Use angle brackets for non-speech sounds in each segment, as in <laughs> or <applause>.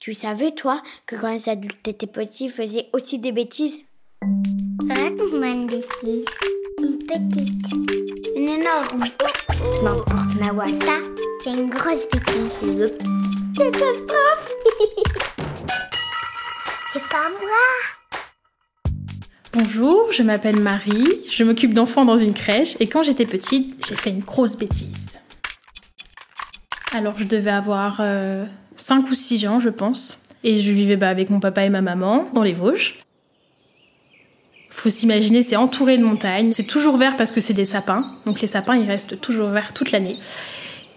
Tu savais, toi, que quand les adultes étaient petits, ils faisaient aussi des bêtises? Raconte-moi une bêtise. Une petite. Une énorme. N'importe, Nawa. Ça, c'est une grosse bêtise. Oups. Catastrophe <laughs> C'est pas moi. Bonjour, je m'appelle Marie, je m'occupe d'enfants dans une crèche et quand j'étais petite, j'ai fait une grosse bêtise. Alors je devais avoir 5 euh, ou 6 ans, je pense, et je vivais bah, avec mon papa et ma maman dans les Vosges. Faut s'imaginer, c'est entouré de montagnes, c'est toujours vert parce que c'est des sapins, donc les sapins ils restent toujours verts toute l'année.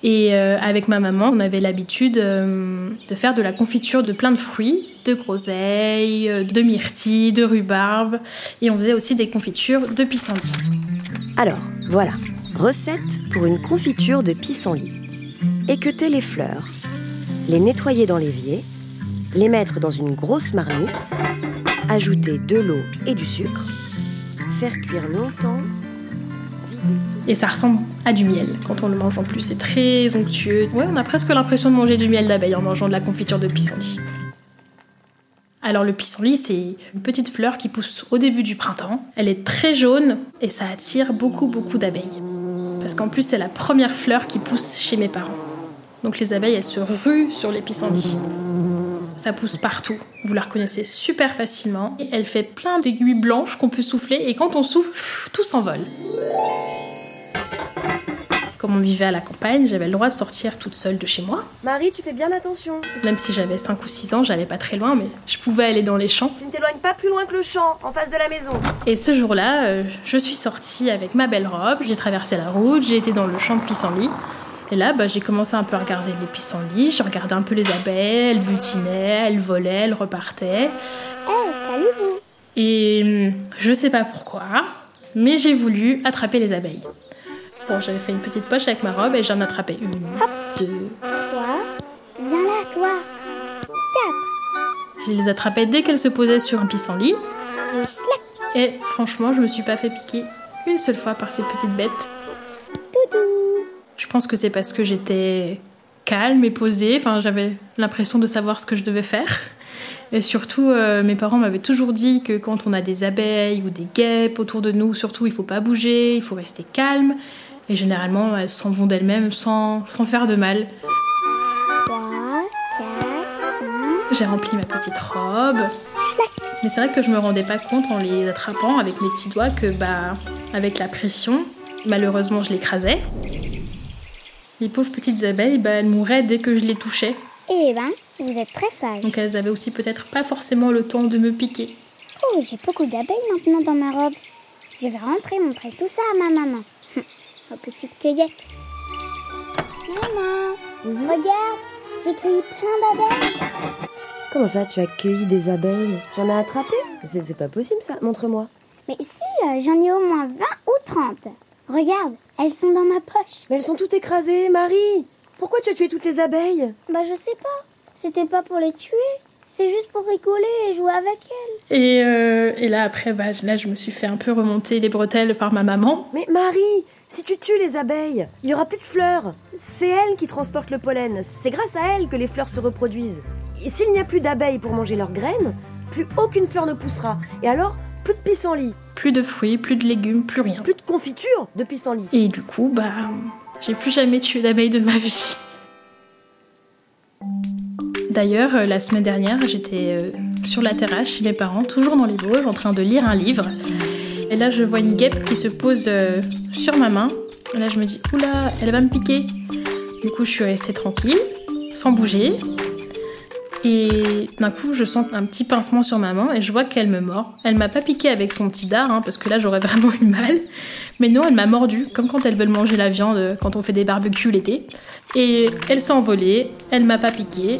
Et euh, avec ma maman, on avait l'habitude euh, de faire de la confiture de plein de fruits, de groseilles, euh, de myrtilles, de rhubarbe. Et on faisait aussi des confitures de pissenlit. Alors, voilà, recette pour une confiture de pissenlit. Équeuter les fleurs, les nettoyer dans l'évier, les mettre dans une grosse marmite, ajouter de l'eau et du sucre, faire cuire longtemps, Et ça ressemble à du miel quand on le mange en plus. C'est très onctueux. Ouais, on a presque l'impression de manger du miel d'abeille en mangeant de la confiture de pissenlit. Alors le pissenlit, c'est une petite fleur qui pousse au début du printemps. Elle est très jaune et ça attire beaucoup beaucoup d'abeilles. Parce qu'en plus, c'est la première fleur qui pousse chez mes parents. Donc les abeilles, elles se ruent sur les pissenlits. Ça pousse partout. Vous la reconnaissez super facilement. Et elle fait plein d'aiguilles blanches qu'on peut souffler et quand on souffle, tout s'envole. Comme on vivait à la campagne, j'avais le droit de sortir toute seule de chez moi. Marie, tu fais bien attention. Même si j'avais 5 ou 6 ans, j'allais pas très loin, mais je pouvais aller dans les champs. Tu ne t'éloignes pas plus loin que le champ, en face de la maison. Et ce jour-là, euh, je suis sortie avec ma belle robe, j'ai traversé la route, j'ai été dans le champ de pissenlit. Et là, bah, j'ai commencé un peu à regarder les pissenlits, je regardais un peu les abeilles, elles butinaient, elles volaient, elles repartaient. Eh, salut vous. Et hum, je sais pas pourquoi, mais j'ai voulu attraper les abeilles. Bon, j'avais fait une petite poche avec ma robe et j'en ai attrapé une, deux. Toi, viens là, toi. Tape. Je les attrapais dès qu'elles se posaient sur un pissenlit. Et franchement, je me suis pas fait piquer une seule fois par ces petites bêtes. Pense que c'est parce que j'étais calme et posée. Enfin, j'avais l'impression de savoir ce que je devais faire. Et surtout, euh, mes parents m'avaient toujours dit que quand on a des abeilles ou des guêpes autour de nous, surtout, il faut pas bouger, il faut rester calme. Et généralement, elles s'en vont d'elles-mêmes sans, sans faire de mal. 3, 4, 5. J'ai rempli ma petite robe. Mais c'est vrai que je me rendais pas compte en les attrapant avec mes petits doigts que, bah, avec la pression, malheureusement, je l'écrasais. Les pauvres petites abeilles, bah, elles mouraient dès que je les touchais. Eh ben, vous êtes très sage. Donc elles avaient aussi peut-être pas forcément le temps de me piquer. Oh, j'ai beaucoup d'abeilles maintenant dans ma robe. Je vais rentrer montrer tout ça à ma maman. <laughs> Ma petite cueillette. Maman, regarde, j'ai cueilli plein d'abeilles. Comment ça, tu as cueilli des abeilles? J'en ai attrapé? C'est c'est pas possible ça, montre-moi. Mais si, euh, j'en ai au moins 20 ou 30. Regarde, elles sont dans ma poche. Mais elles sont toutes écrasées, Marie Pourquoi tu as tué toutes les abeilles? Bah, je sais pas. C'était pas pour les tuer. C'était juste pour rigoler et jouer avec elles. Et, euh, et là, après, bah, là, je me suis fait un peu remonter les bretelles par ma maman. Mais Marie, si tu tues les abeilles, il y aura plus de fleurs. C'est elles qui transportent le pollen. C'est grâce à elles que les fleurs se reproduisent. Et s'il n'y a plus d'abeilles pour manger leurs graines, plus aucune fleur ne poussera. Et alors, plus de pissenlit, Plus de fruits, plus de légumes, plus rien. plus de confiture de pissenlit. Et du coup, bah, j'ai plus jamais tué d'abeilles de ma vie. D'ailleurs, euh, la semaine dernière, j'étais euh, sur la terrasse chez mes parents, toujours dans les Vosges, en train de lire un livre. Et là, je vois une guêpe qui se pose euh, sur ma main. Et là, je me dis, oula, elle va me piquer. Du coup, je suis restée tranquille, sans bouger. Et d'un coup, je sens un petit pincement sur ma main et je vois qu'elle me mord. Elle m'a pas piqué avec son petit dard, hein, parce que là, j'aurais <laughs> vraiment eu mal. Mais non, elle m'a mordu, comme quand elles veulent manger la viande euh, quand on fait des barbecues l'été. Et elle s'est envolée, elle m'a pas piqué.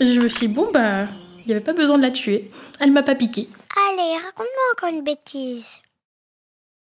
Je me suis dit, bon, bah, il n'y avait pas besoin de la tuer. Elle m'a pas piqué. Allez, raconte-moi encore une bêtise.